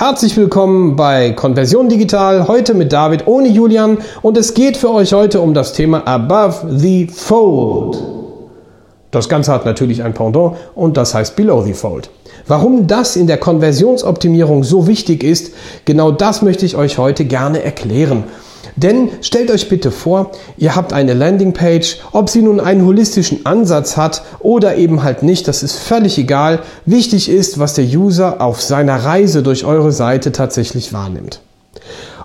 Herzlich willkommen bei Konversion Digital, heute mit David ohne Julian und es geht für euch heute um das Thema Above the Fold. Das Ganze hat natürlich ein Pendant und das heißt Below the Fold. Warum das in der Konversionsoptimierung so wichtig ist, genau das möchte ich euch heute gerne erklären. Denn stellt euch bitte vor, ihr habt eine Landingpage, ob sie nun einen holistischen Ansatz hat oder eben halt nicht, das ist völlig egal. Wichtig ist, was der User auf seiner Reise durch eure Seite tatsächlich wahrnimmt.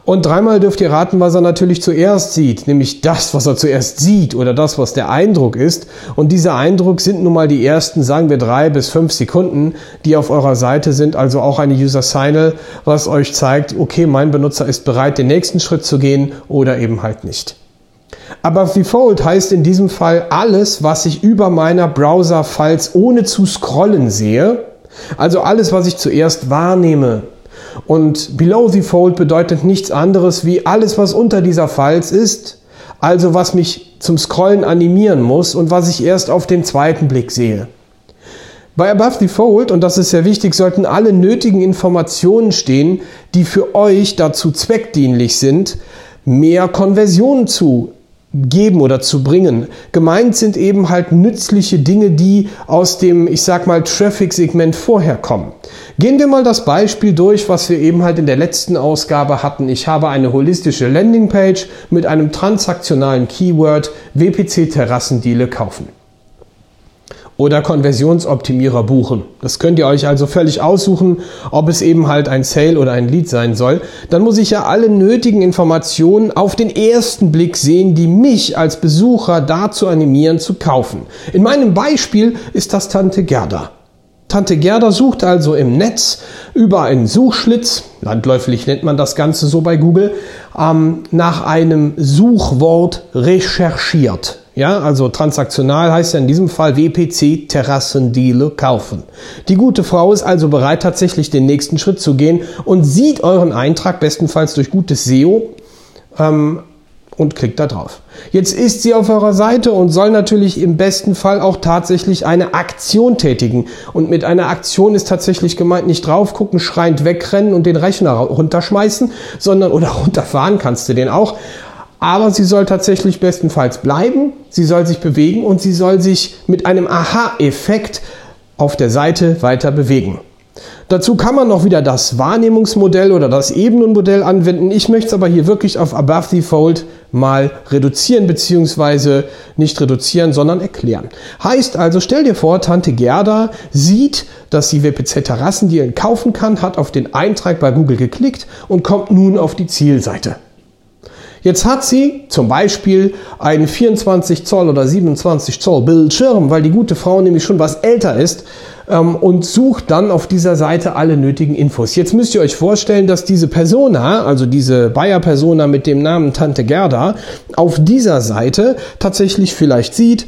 Und dreimal dürft ihr raten, was er natürlich zuerst sieht, nämlich das, was er zuerst sieht oder das, was der Eindruck ist. Und dieser Eindruck sind nun mal die ersten, sagen wir drei bis fünf Sekunden, die auf eurer Seite sind, also auch eine User Signal, was euch zeigt, okay, mein Benutzer ist bereit, den nächsten Schritt zu gehen oder eben halt nicht. Aber Default heißt in diesem Fall alles, was ich über meiner Browser-Files ohne zu scrollen sehe. Also alles, was ich zuerst wahrnehme, und Below the Fold bedeutet nichts anderes wie alles, was unter dieser Falz ist, also was mich zum Scrollen animieren muss und was ich erst auf den zweiten Blick sehe. Bei Above the Fold, und das ist sehr wichtig, sollten alle nötigen Informationen stehen, die für euch dazu zweckdienlich sind, mehr Konversionen zu geben oder zu bringen. Gemeint sind eben halt nützliche Dinge, die aus dem, ich sag mal, Traffic-Segment vorher kommen. Gehen wir mal das Beispiel durch, was wir eben halt in der letzten Ausgabe hatten. Ich habe eine holistische Landingpage mit einem transaktionalen Keyword WPC Terrassendiele kaufen oder Konversionsoptimierer buchen. Das könnt ihr euch also völlig aussuchen, ob es eben halt ein Sale oder ein Lead sein soll. Dann muss ich ja alle nötigen Informationen auf den ersten Blick sehen, die mich als Besucher dazu animieren zu kaufen. In meinem Beispiel ist das Tante Gerda. Tante Gerda sucht also im Netz über einen Suchschlitz, landläufig nennt man das Ganze so bei Google, ähm, nach einem Suchwort recherchiert. Ja, also transaktional heißt ja in diesem Fall WPC Terrassendiele kaufen. Die gute Frau ist also bereit, tatsächlich den nächsten Schritt zu gehen und sieht euren Eintrag bestenfalls durch gutes SEO ähm, und klickt da drauf. Jetzt ist sie auf eurer Seite und soll natürlich im besten Fall auch tatsächlich eine Aktion tätigen. Und mit einer Aktion ist tatsächlich gemeint, nicht drauf gucken, schreiend wegrennen und den Rechner runterschmeißen, sondern oder runterfahren kannst du den auch, aber sie soll tatsächlich bestenfalls bleiben, sie soll sich bewegen und sie soll sich mit einem Aha-Effekt auf der Seite weiter bewegen. Dazu kann man noch wieder das Wahrnehmungsmodell oder das Ebenenmodell anwenden. Ich möchte es aber hier wirklich auf Above the Fold mal reduzieren, beziehungsweise nicht reduzieren, sondern erklären. Heißt also, stell dir vor, Tante Gerda sieht, dass sie WPZ Terrassen, die er kaufen kann, hat auf den Eintrag bei Google geklickt und kommt nun auf die Zielseite. Jetzt hat sie zum Beispiel einen 24 Zoll oder 27 Zoll Bildschirm, weil die gute Frau nämlich schon was älter ist ähm, und sucht dann auf dieser Seite alle nötigen Infos. Jetzt müsst ihr euch vorstellen, dass diese Persona, also diese Bayer-Persona mit dem Namen Tante Gerda, auf dieser Seite tatsächlich vielleicht sieht,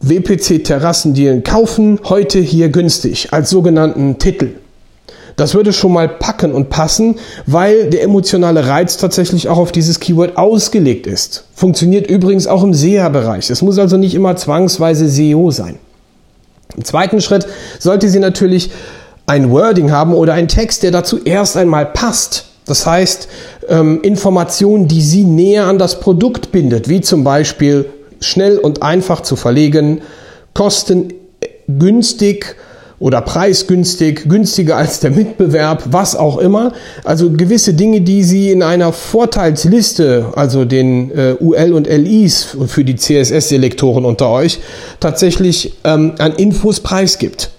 WPC Terrassendealen kaufen, heute hier günstig, als sogenannten Titel. Das würde schon mal packen und passen, weil der emotionale Reiz tatsächlich auch auf dieses Keyword ausgelegt ist. Funktioniert übrigens auch im SEA-Bereich. Es muss also nicht immer zwangsweise SEO sein. Im zweiten Schritt sollte sie natürlich ein Wording haben oder ein Text, der dazu erst einmal passt. Das heißt, ähm, Informationen, die sie näher an das Produkt bindet, wie zum Beispiel schnell und einfach zu verlegen, kostengünstig, oder preisgünstig, günstiger als der Mitbewerb, was auch immer. Also gewisse Dinge, die Sie in einer Vorteilsliste, also den äh, UL und LIs für die CSS-Selektoren unter euch, tatsächlich ähm, an Infos preisgibt.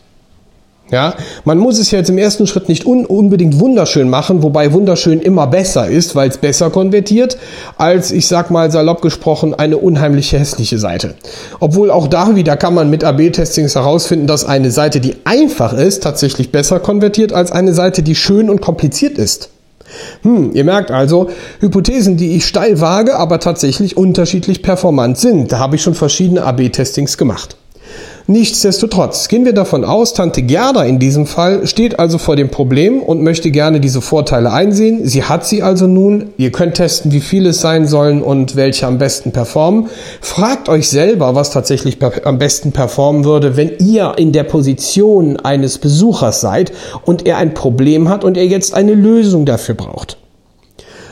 Ja, man muss es jetzt im ersten Schritt nicht un unbedingt wunderschön machen, wobei wunderschön immer besser ist, weil es besser konvertiert, als ich sag mal salopp gesprochen eine unheimlich hässliche Seite. Obwohl auch da wieder kann man mit AB-Testings herausfinden, dass eine Seite, die einfach ist, tatsächlich besser konvertiert als eine Seite, die schön und kompliziert ist. Hm, ihr merkt also, Hypothesen, die ich steil wage, aber tatsächlich unterschiedlich performant sind. Da habe ich schon verschiedene AB-Testings gemacht. Nichtsdestotrotz gehen wir davon aus, Tante Gerda in diesem Fall steht also vor dem Problem und möchte gerne diese Vorteile einsehen. Sie hat sie also nun. Ihr könnt testen, wie viele es sein sollen und welche am besten performen. Fragt euch selber, was tatsächlich am besten performen würde, wenn ihr in der Position eines Besuchers seid und er ein Problem hat und er jetzt eine Lösung dafür braucht.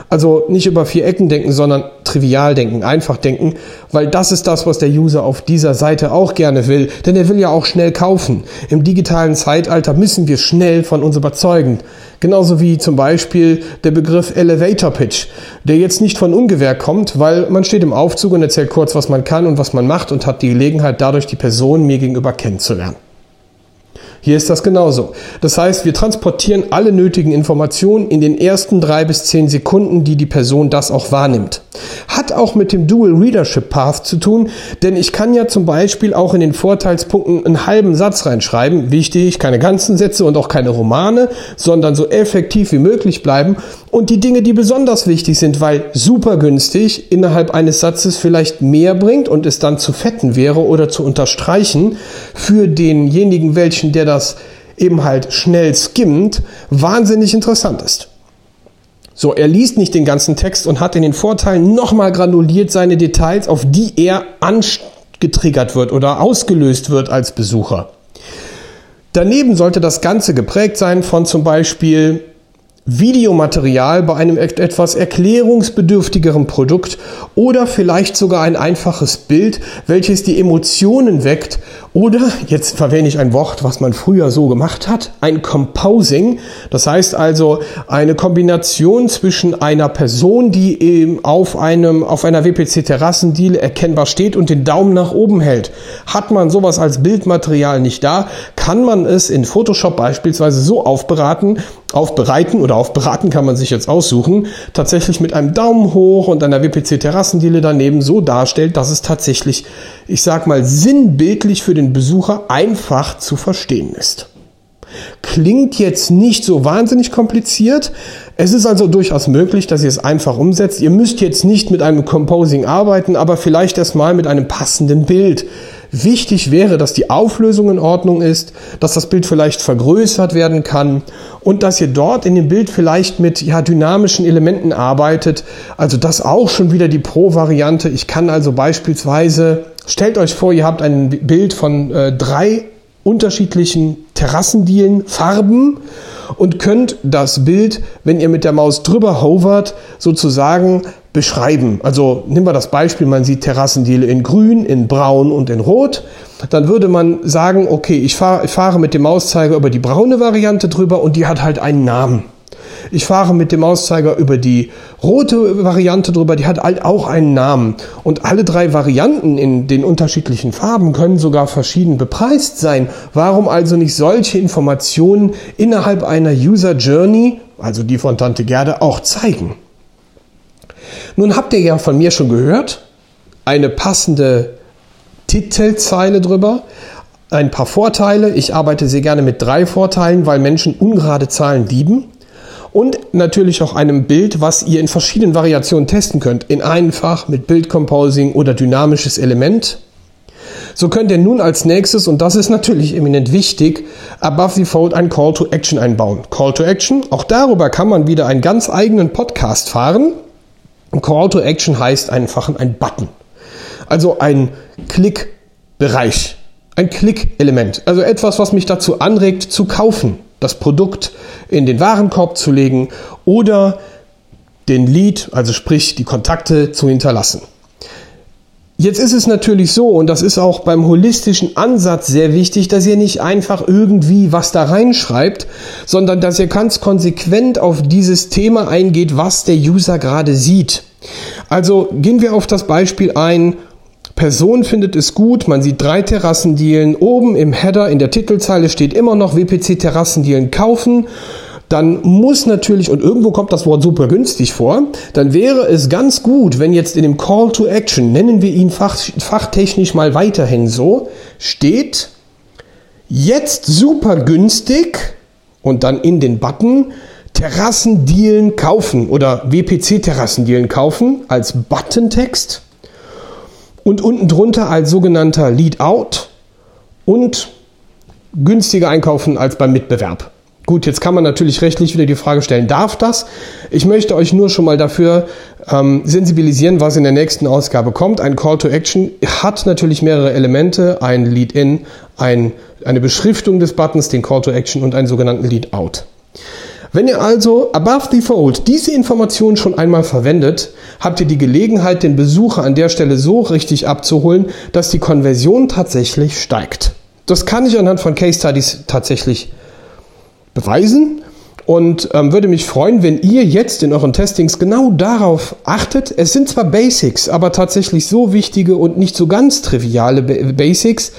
Also nicht über vier Ecken denken, sondern trivial denken, einfach denken, weil das ist das, was der User auf dieser Seite auch gerne will, denn er will ja auch schnell kaufen. Im digitalen Zeitalter müssen wir schnell von uns überzeugen. Genauso wie zum Beispiel der Begriff Elevator Pitch, der jetzt nicht von Ungewehr kommt, weil man steht im Aufzug und erzählt kurz, was man kann und was man macht und hat die Gelegenheit, dadurch die Person mir gegenüber kennenzulernen. Hier ist das genauso. Das heißt, wir transportieren alle nötigen Informationen in den ersten drei bis zehn Sekunden, die die Person das auch wahrnimmt. Hat auch mit dem Dual Readership Path zu tun, denn ich kann ja zum Beispiel auch in den Vorteilspunkten einen halben Satz reinschreiben. Wichtig, keine ganzen Sätze und auch keine Romane, sondern so effektiv wie möglich bleiben. Und die Dinge, die besonders wichtig sind, weil super günstig innerhalb eines Satzes vielleicht mehr bringt und es dann zu fetten wäre oder zu unterstreichen für denjenigen, welchen der das eben halt schnell skimmt, wahnsinnig interessant ist. So, er liest nicht den ganzen Text und hat in den Vorteilen nochmal granuliert seine Details, auf die er angetriggert wird oder ausgelöst wird als Besucher. Daneben sollte das Ganze geprägt sein von zum Beispiel Videomaterial bei einem etwas erklärungsbedürftigeren Produkt oder vielleicht sogar ein einfaches Bild, welches die Emotionen weckt oder, jetzt verwende ich ein Wort, was man früher so gemacht hat, ein Composing. Das heißt also eine Kombination zwischen einer Person, die eben auf einem, auf einer WPC Terrassendiele erkennbar steht und den Daumen nach oben hält. Hat man sowas als Bildmaterial nicht da, kann man es in Photoshop beispielsweise so aufberaten, aufbereiten oder aufberaten kann man sich jetzt aussuchen, tatsächlich mit einem Daumen hoch und einer WPC Terrassendiele daneben so darstellt, dass es tatsächlich, ich sag mal, sinnbildlich für den Besucher einfach zu verstehen ist. Klingt jetzt nicht so wahnsinnig kompliziert. Es ist also durchaus möglich, dass ihr es einfach umsetzt. Ihr müsst jetzt nicht mit einem Composing arbeiten, aber vielleicht erstmal mit einem passenden Bild. Wichtig wäre, dass die Auflösung in Ordnung ist, dass das Bild vielleicht vergrößert werden kann und dass ihr dort in dem Bild vielleicht mit ja, dynamischen Elementen arbeitet. Also das auch schon wieder die Pro-Variante. Ich kann also beispielsweise, stellt euch vor, ihr habt ein Bild von äh, drei unterschiedlichen Terrassendielen, Farben und könnt das Bild, wenn ihr mit der Maus drüber hovert, sozusagen beschreiben. Also nehmen wir das Beispiel, man sieht Terrassendiele in grün, in braun und in rot. Dann würde man sagen, okay, ich fahre, ich fahre mit dem Mauszeiger über die braune Variante drüber und die hat halt einen Namen. Ich fahre mit dem Mauszeiger über die rote Variante drüber, die hat halt auch einen Namen. Und alle drei Varianten in den unterschiedlichen Farben können sogar verschieden bepreist sein. Warum also nicht solche Informationen innerhalb einer User Journey, also die von Tante Gerde, auch zeigen? Nun habt ihr ja von mir schon gehört, eine passende Titelzeile drüber, ein paar Vorteile. Ich arbeite sehr gerne mit drei Vorteilen, weil Menschen ungerade Zahlen lieben. Und natürlich auch einem Bild, was ihr in verschiedenen Variationen testen könnt. In einfach, mit Bildcomposing oder dynamisches Element. So könnt ihr nun als nächstes, und das ist natürlich eminent wichtig, above the fold ein Call to Action einbauen. Call to Action, auch darüber kann man wieder einen ganz eigenen Podcast fahren. Call to Action heißt einfach ein Button. Also ein Klickbereich, ein Klickelement. Also etwas, was mich dazu anregt zu kaufen, das Produkt in den Warenkorb zu legen oder den Lead, also sprich die Kontakte zu hinterlassen. Jetzt ist es natürlich so, und das ist auch beim holistischen Ansatz sehr wichtig, dass ihr nicht einfach irgendwie was da reinschreibt, sondern dass ihr ganz konsequent auf dieses Thema eingeht, was der User gerade sieht. Also gehen wir auf das Beispiel ein, Person findet es gut, man sieht drei Terrassendielen, oben im Header in der Titelzeile steht immer noch WPC Terrassendielen kaufen. Dann muss natürlich, und irgendwo kommt das Wort super günstig vor, dann wäre es ganz gut, wenn jetzt in dem Call to Action, nennen wir ihn fach, fachtechnisch mal weiterhin so, steht, jetzt super günstig und dann in den Button Terrassendealen kaufen oder WPC-Terrassendealen kaufen als Buttontext und unten drunter als sogenannter Lead Out und günstiger einkaufen als beim Mitbewerb. Gut, jetzt kann man natürlich rechtlich wieder die Frage stellen, darf das? Ich möchte euch nur schon mal dafür ähm, sensibilisieren, was in der nächsten Ausgabe kommt. Ein Call to Action hat natürlich mehrere Elemente, ein Lead-In, ein, eine Beschriftung des Buttons, den Call to Action und einen sogenannten Lead-Out. Wenn ihr also above the fold diese Information schon einmal verwendet, habt ihr die Gelegenheit, den Besucher an der Stelle so richtig abzuholen, dass die Konversion tatsächlich steigt. Das kann ich anhand von Case Studies tatsächlich beweisen und ähm, würde mich freuen, wenn ihr jetzt in euren Testings genau darauf achtet. Es sind zwar Basics, aber tatsächlich so wichtige und nicht so ganz triviale Basics,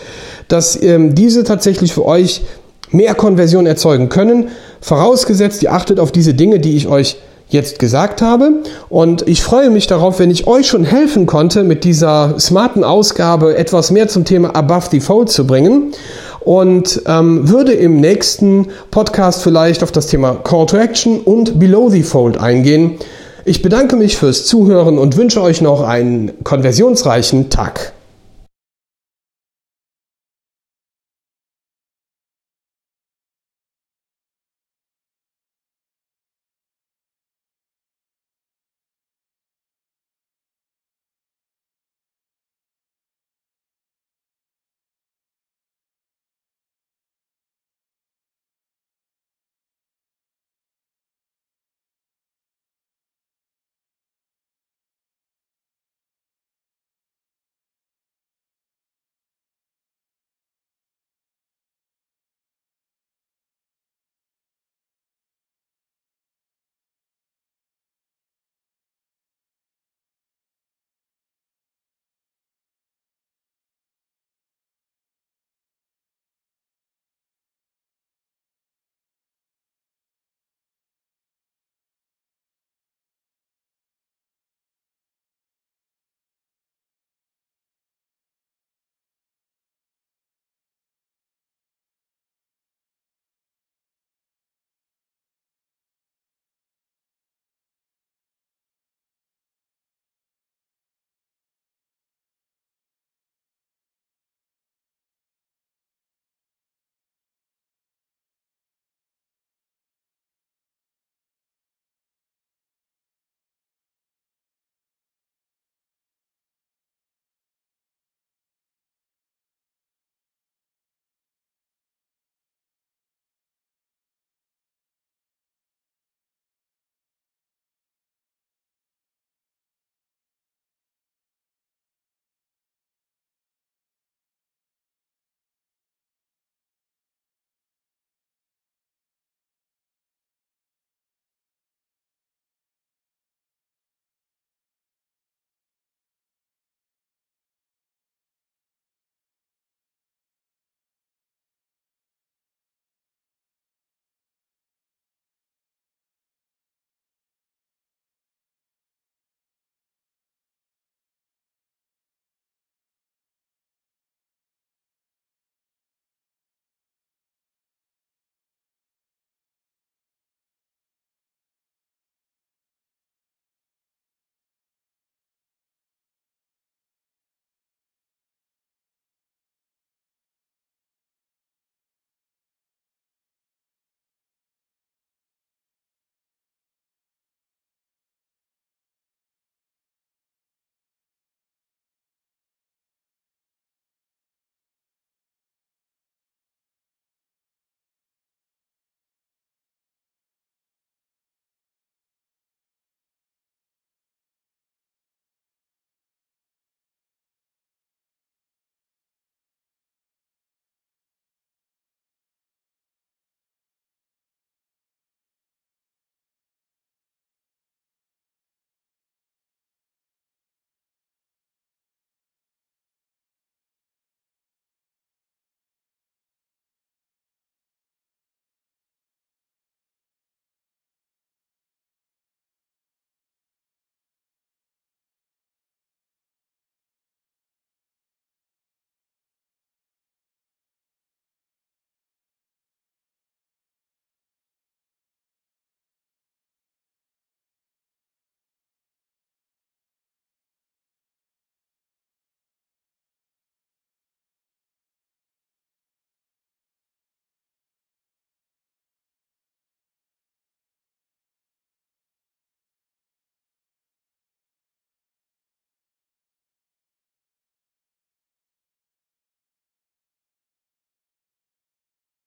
dass ähm, diese tatsächlich für euch mehr Konversion erzeugen können. Vorausgesetzt, ihr achtet auf diese Dinge, die ich euch jetzt gesagt habe. Und ich freue mich darauf, wenn ich euch schon helfen konnte, mit dieser smarten Ausgabe etwas mehr zum Thema Above the Fold zu bringen. Und ähm, würde im nächsten Podcast vielleicht auf das Thema Call to Action und Below the Fold eingehen. Ich bedanke mich fürs Zuhören und wünsche euch noch einen konversionsreichen Tag.